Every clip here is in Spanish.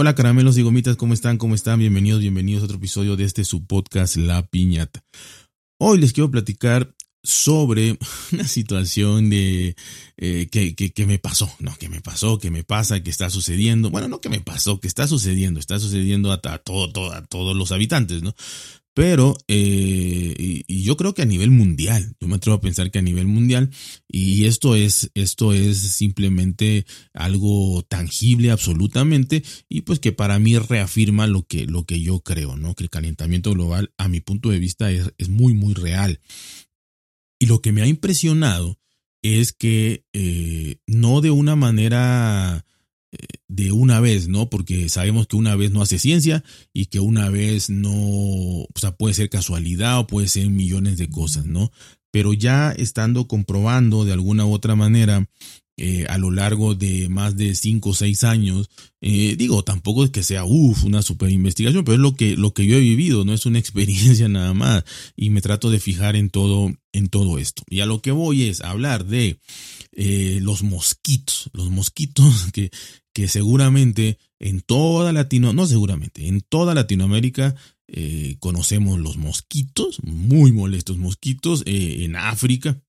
Hola caramelos y gomitas, ¿cómo están? ¿Cómo están? Bienvenidos, bienvenidos a otro episodio de este su podcast La Piñata. Hoy les quiero platicar sobre una situación de eh, que, que, me pasó, no, que me pasó, que me pasa, que está sucediendo. Bueno, no que me pasó, que está sucediendo, está sucediendo a, todo, todos los habitantes, ¿no? Pero, eh, y, yo creo que a nivel mundial, yo me atrevo a pensar que a nivel mundial, y esto es, esto es simplemente algo tangible absolutamente, y pues que para mí reafirma lo que, lo que yo creo, ¿no? Que el calentamiento global, a mi punto de vista, es, es muy, muy real. Y lo que me ha impresionado es que eh, no de una manera de una vez, ¿no? Porque sabemos que una vez no hace ciencia y que una vez no, o sea, puede ser casualidad o puede ser millones de cosas, ¿no? Pero ya estando comprobando de alguna u otra manera eh, a lo largo de más de cinco o seis años, eh, digo, tampoco es que sea, uff, una super investigación, pero es lo que, lo que yo he vivido, no es una experiencia nada más, y me trato de fijar en todo, en todo esto. Y a lo que voy es hablar de eh, los mosquitos, los mosquitos que, que seguramente en toda Latino, no seguramente, en toda Latinoamérica conocemos los mosquitos, muy molestos mosquitos, en África,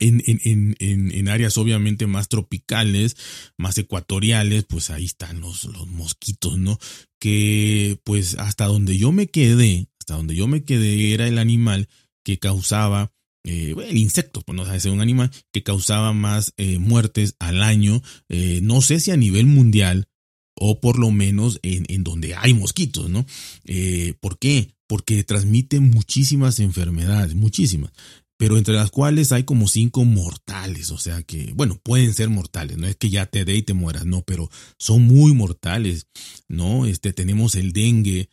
en, en, en, en, áreas obviamente más tropicales, más ecuatoriales, pues ahí están los, los mosquitos, ¿no? Que pues hasta donde yo me quedé, hasta donde yo me quedé era el animal que causaba eh, el insecto, pues no sabe ser un animal, que causaba más eh, muertes al año, eh, no sé si a nivel mundial o por lo menos en, en donde hay mosquitos, ¿no? ¿Por qué? Porque transmite muchísimas enfermedades, muchísimas pero entre las cuales hay como cinco mortales, o sea que, bueno, pueden ser mortales, no es que ya te dé y te mueras, no, pero son muy mortales, ¿no? Este, tenemos el dengue,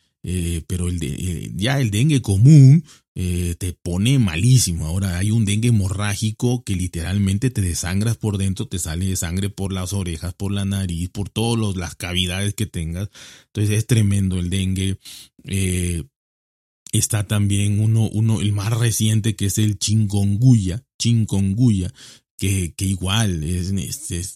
pero el de, ya el dengue común, eh, te pone malísimo. Ahora hay un dengue hemorrágico que literalmente te desangras por dentro, te sale sangre por las orejas, por la nariz, por todas las cavidades que tengas. Entonces es tremendo el dengue. Está también uno, uno, el más reciente que es el chingonguya, chingonguya, que, que igual es,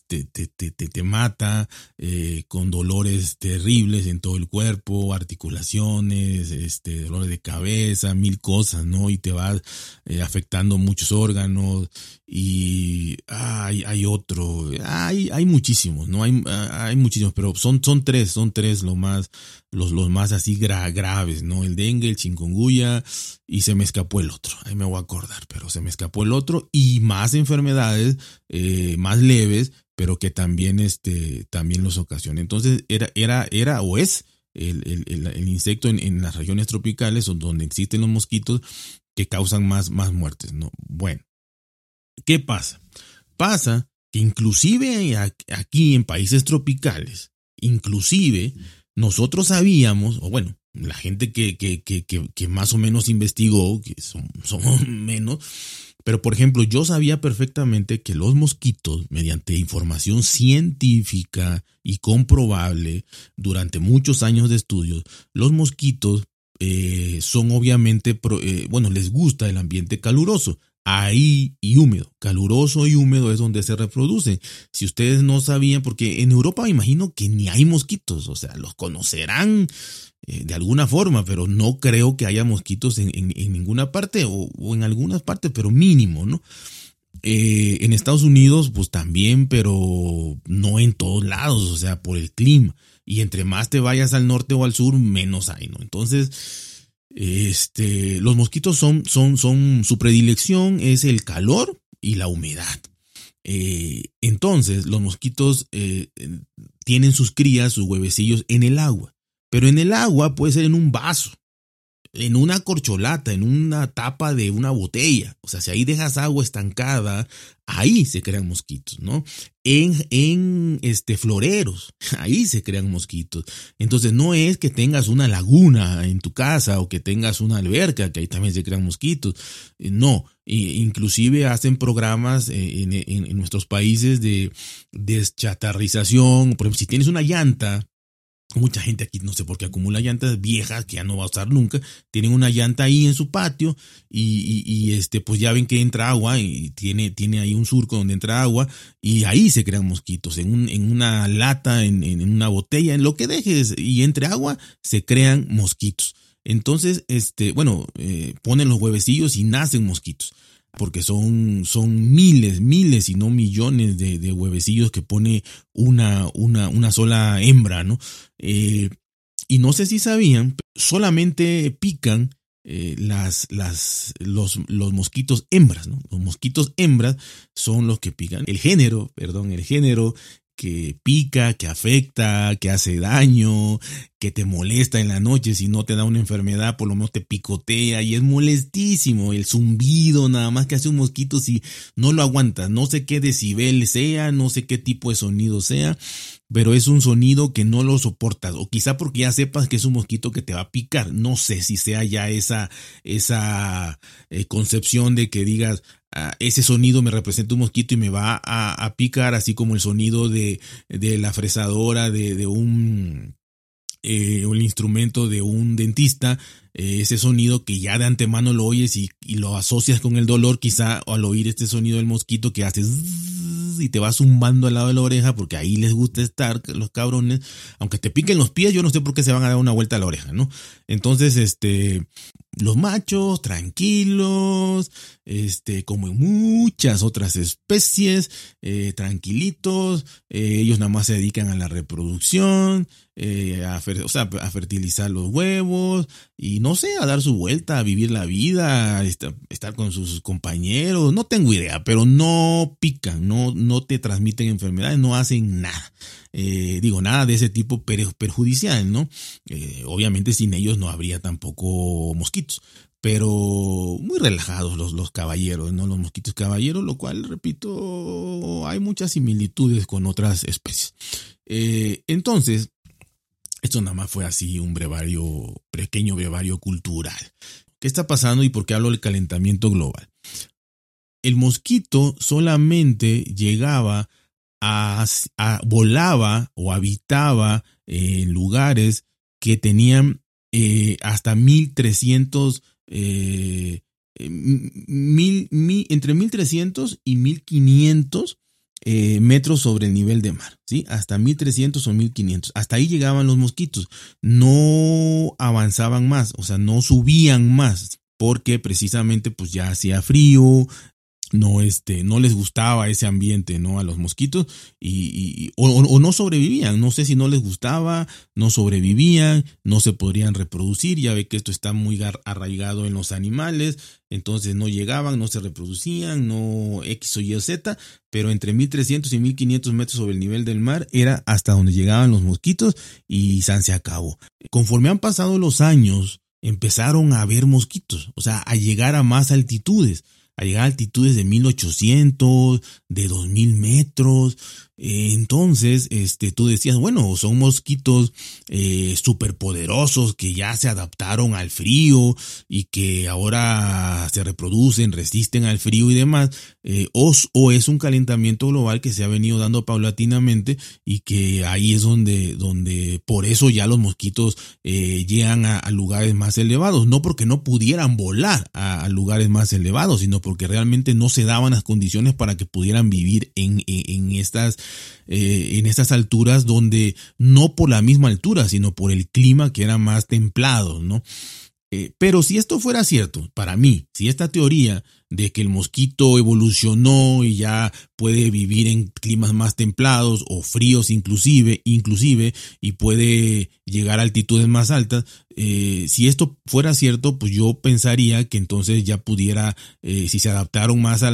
te, te, te, te, mata eh, con dolores terribles en todo el cuerpo, articulaciones, este, dolores de cabeza, mil cosas, ¿no? Y te va eh, afectando muchos órganos y hay, hay otro, hay, hay muchísimos, ¿no? Hay, hay muchísimos, pero son, son tres, son tres lo más, los, los más así graves, ¿no? El dengue, el chikungunya y se me escapó el otro, ahí me voy a acordar, pero se me escapó el otro y más enfermedades eh, más leves, pero que también, este, también los ocasiona. Entonces era, era, era o es el, el, el insecto en, en, las regiones tropicales donde existen los mosquitos que causan más, más muertes, ¿no? Bueno, ¿qué pasa? Pasa que inclusive aquí en países tropicales, inclusive nosotros sabíamos, o bueno, la gente que, que, que, que más o menos investigó, que son, son menos, pero por ejemplo, yo sabía perfectamente que los mosquitos, mediante información científica y comprobable durante muchos años de estudios, los mosquitos eh, son obviamente, eh, bueno, les gusta el ambiente caluroso ahí y húmedo. Caluroso y húmedo es donde se reproducen. Si ustedes no sabían, porque en Europa me imagino que ni hay mosquitos, o sea, los conocerán eh, de alguna forma, pero no creo que haya mosquitos en, ninguna parte o, en algunas partes, pero mínimo, ¿no? Eh, en Estados Unidos, pues también, pero no en todos lados, o sea, por el clima. Y entre más te vayas al norte o al sur, menos hay, ¿no? Entonces, este, los mosquitos son, son, son, su predilección es el calor y la humedad. Eh, entonces, los mosquitos eh, tienen sus crías, sus huevecillos en el agua. Pero en el agua puede ser en un vaso en una corcholata, en una tapa de una botella. O sea, si ahí dejas agua estancada, ahí se crean mosquitos, ¿no? En, en este, floreros, ahí se crean mosquitos. Entonces, no es que tengas una laguna en tu casa o que tengas una alberca, que ahí también se crean mosquitos. Eh, no, inclusive hacen programas eh, en, en, en nuestros países de deschatarrización. Por ejemplo, si tienes una llanta Mucha gente aquí, no sé por qué acumula llantas viejas que ya no va a usar nunca. Tienen una llanta ahí en su patio y, este, pues ya ven que entra agua y tiene, tiene ahí un surco donde entra agua y ahí se crean mosquitos. En, un, en una lata, en, en, una botella, en lo que dejes y entre agua, se crean mosquitos. Entonces, este, bueno, eh, ponen los huevecillos y nacen mosquitos porque son, son miles, miles y no millones de, huevecillos que pone una, una, una sola hembra, ¿no? Eh, y no sé si sabían, solamente pican eh, las, las, los, los mosquitos hembras, ¿no? Los mosquitos hembras son los que pican. El género, perdón, el género que pica, que afecta, que hace daño, que te molesta en la noche, si no te da una enfermedad, por lo menos te picotea y es molestísimo el zumbido, nada más que hace un mosquito si no lo aguantas, no sé qué decibel sea, no sé qué tipo de sonido sea, pero es un sonido que no lo soportas, o quizá porque ya sepas que es un mosquito que te va a picar, no sé si sea ya esa, esa eh, concepción de que digas, ese sonido me representa un mosquito y me va a, picar, así como el sonido de, la fresadora de, un, eh, instrumento de un dentista, eh, ese sonido que ya de antemano lo oyes y, lo asocias con el dolor, quizá al oír este sonido del mosquito que haces y te va zumbando al lado de la oreja porque ahí les gusta estar los cabrones, aunque te piquen los pies, yo no sé por qué se van a dar una vuelta a la oreja, ¿no? Entonces, este, los machos tranquilos, este, como en muchas otras especies, eh, tranquilitos, eh, ellos nada más se dedican a la reproducción, eh, a, fertilizar los huevos y no sé, a dar su vuelta, a vivir la vida, a estar con sus compañeros, no tengo idea, pero no pican, no, no te transmiten enfermedades, no hacen nada. Eh, digo, nada de ese tipo perjudicial, ¿no? Eh, obviamente sin ellos no habría tampoco mosquitos, pero muy relajados los, caballeros, ¿no? Los mosquitos caballeros, lo cual, repito, hay muchas similitudes con otras especies. Eh, entonces, esto nada más fue así un brevario, pequeño brevario cultural. ¿Qué está pasando y por qué hablo del calentamiento global? El mosquito solamente llegaba volaba o habitaba en lugares que tenían eh, hasta 1300, eh, eh, mil, entre 1300 y 1500 metros sobre el nivel de mar, ¿sí? Hasta 1300 o 1500. Hasta ahí llegaban los mosquitos. No avanzaban más, o sea, no subían más porque precisamente pues ya hacía frío, no, este, no les gustaba ese ambiente, ¿no? A los mosquitos y, o, no sobrevivían, no sé si no les gustaba, no sobrevivían, no se podrían reproducir, ya ve que esto está muy arraigado en los animales, entonces no llegaban, no se reproducían, no X o Y o Z, pero entre 1300 y 1500 metros sobre el nivel del mar era hasta donde llegaban los mosquitos y San se acabó. Conforme han pasado los años, empezaron a haber mosquitos, o sea, a llegar a más altitudes a llegar a altitudes de 1800, de 2000 metros. Entonces, este, tú decías, bueno, son mosquitos eh, superpoderosos que ya se adaptaron al frío y que ahora se reproducen, resisten al frío y demás, eh, o, es un calentamiento global que se ha venido dando paulatinamente y que ahí es donde, donde por eso ya los mosquitos eh, llegan a, lugares más elevados, no porque no pudieran volar a, lugares más elevados, sino porque realmente no se daban las condiciones para que pudieran vivir en, en estas eh, en estas alturas donde no por la misma altura, sino por el clima que era más templado, ¿no? Eh, pero si esto fuera cierto, para mí, si esta teoría de que el mosquito evolucionó y ya puede vivir en climas más templados o fríos inclusive, inclusive, y puede llegar a altitudes más altas, eh, si esto fuera cierto, pues yo pensaría que entonces ya pudiera, eh, si se adaptaron más a,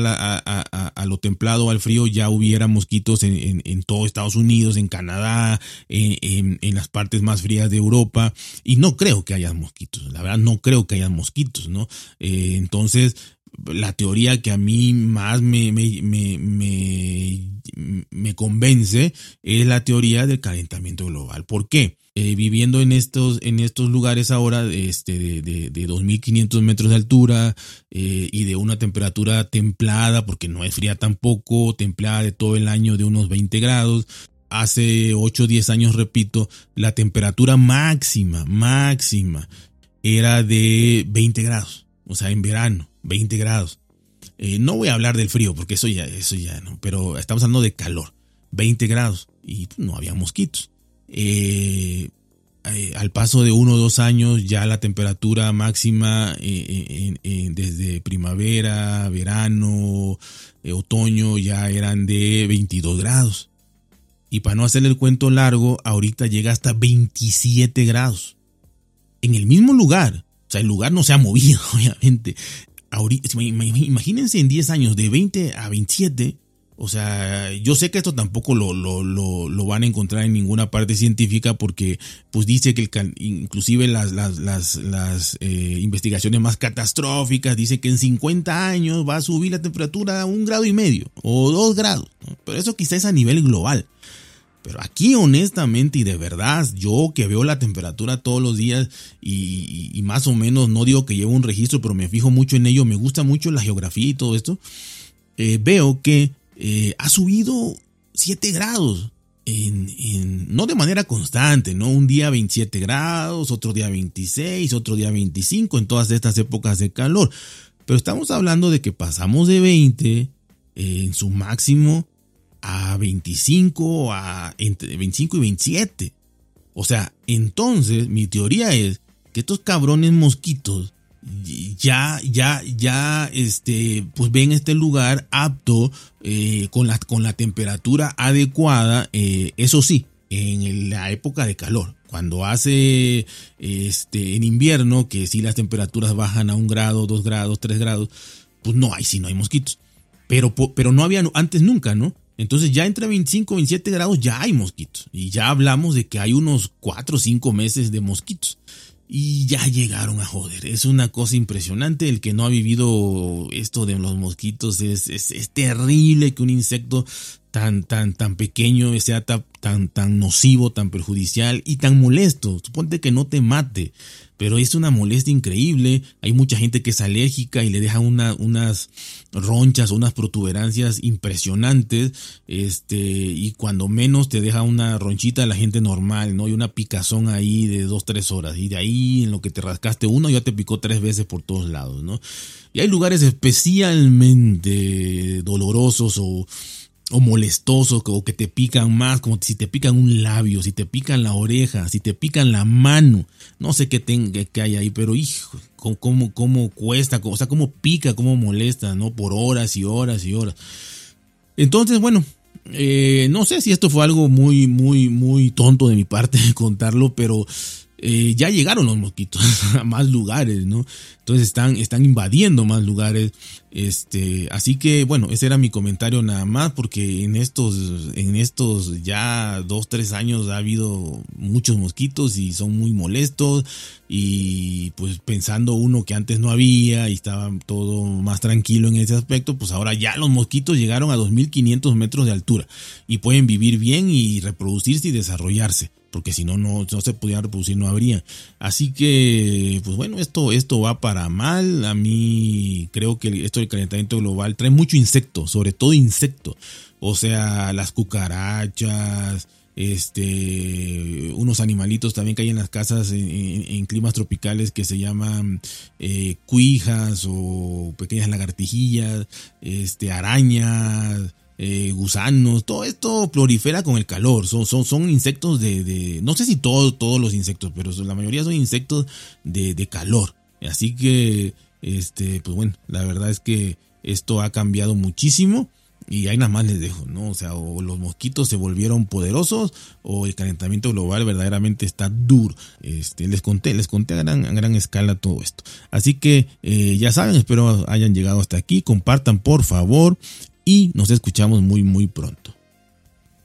lo templado, al frío, ya hubiera mosquitos en, todo Estados Unidos, en Canadá, en, las partes más frías de Europa, y no creo que haya mosquitos, la verdad no creo que haya mosquitos, ¿no? Eh, entonces, la teoría que a mí más me, me, me, me, convence es la teoría del calentamiento global. ¿Por qué? Eh, viviendo en estos, en estos lugares ahora este, de, de, de 2.500 metros de altura eh, y de una temperatura templada, porque no es fría tampoco, templada de todo el año de unos 20 grados, hace 8 o 10 años, repito, la temperatura máxima, máxima, era de 20 grados. O sea, en verano, 20 grados. Eh, no voy a hablar del frío, porque eso ya, eso ya no, pero estamos hablando de calor, 20 grados, y no había mosquitos. Eh, eh, al paso de uno o dos años ya la temperatura máxima desde primavera, verano, otoño ya eran de 22 grados. Y para no hacer el cuento largo, ahorita llega hasta 27 grados. En el mismo lugar. O sea, el lugar no se ha movido, obviamente. Imagínense en 10 años, de 20 a 27, o sea, yo sé que esto tampoco lo, lo, lo, van a encontrar en ninguna parte científica porque pues dice que el, inclusive las, las, las, las eh, investigaciones más catastróficas dice que en 50 años va a subir la temperatura a un grado y medio o dos grados. Pero eso quizás es a nivel global. Pero aquí honestamente y de verdad, yo que veo la temperatura todos los días y, más o menos, no digo que llevo un registro, pero me fijo mucho en ello, me gusta mucho la geografía y todo esto, eh, veo que eh, ha subido 7 grados. En, no de manera constante, ¿no? Un día 27 grados, otro día 26, otro día 25 en todas estas épocas de calor. Pero estamos hablando de que pasamos de 20 eh, en su máximo a 25, a entre 25 y 27. O sea, entonces mi teoría es que estos cabrones mosquitos ya, ya, ya, este, pues ven este lugar apto eh, con, la, con la temperatura adecuada, eh, eso sí, en la época de calor. Cuando hace este, en invierno, que si las temperaturas bajan a un grado, dos grados, tres grados, pues no hay, si no hay mosquitos. Pero, pero no había antes nunca, ¿no? Entonces ya entre 25 y 27 grados ya hay mosquitos. Y ya hablamos de que hay unos 4 o 5 meses de mosquitos y ya llegaron a joder. Es una cosa impresionante. El que no ha vivido esto de los mosquitos es, es, terrible que un insecto tan, tan, tan pequeño sea tan, tan, tan nocivo, tan perjudicial y tan molesto. Suponte que no te mate pero es una molestia increíble. Hay mucha gente que es alérgica y le deja una, unas ronchas unas protuberancias impresionantes. Este, y cuando menos te deja una ronchita la gente normal, ¿no? Y una picazón ahí de dos, tres horas. Y de ahí en lo que te rascaste uno ya te picó tres veces por todos lados, ¿no? Y hay lugares especialmente dolorosos o o molestosos o que te pican más, como si te pican un labio, si te pican la oreja, si te pican la mano, no sé qué tenga que hay ahí, pero hijo, cómo, cómo cuesta, o sea, cómo pica, cómo molesta, ¿no? Por horas y horas y horas. Entonces, bueno, eh, no sé si esto fue algo muy, muy, muy tonto de mi parte contarlo, pero eh, ya llegaron los mosquitos a más lugares, ¿no? Entonces están, están invadiendo más lugares. Este, así que bueno, ese era mi comentario nada más, porque en estos, en estos ya dos, tres años ha habido muchos mosquitos y son muy molestos. Y pues pensando uno que antes no había y estaba todo más tranquilo en ese aspecto, pues ahora ya los mosquitos llegaron a 2500 metros de altura y pueden vivir bien y reproducirse y desarrollarse porque si no, no, se pudieran reproducir, no habría. Así que, pues bueno, esto, esto va para mal. A mí creo que esto del calentamiento global trae mucho insecto, sobre todo insecto. O sea, las cucarachas, este, unos animalitos también que hay en las casas en, climas tropicales que se llaman eh, cuijas o pequeñas lagartijillas, este, arañas, eh, gusanos, todo esto prolifera con el calor. Son, son, son insectos de, no sé si todos, todos los insectos, pero la mayoría son insectos de, de calor. Así que, este, pues bueno, la verdad es que esto ha cambiado muchísimo. Y ahí nada más les dejo, ¿no? O sea, o los mosquitos se volvieron poderosos o el calentamiento global verdaderamente está duro. Este, les conté, les conté a gran, a gran escala todo esto. Así que eh, ya saben, espero hayan llegado hasta aquí. Compartan por favor y nos escuchamos muy muy pronto.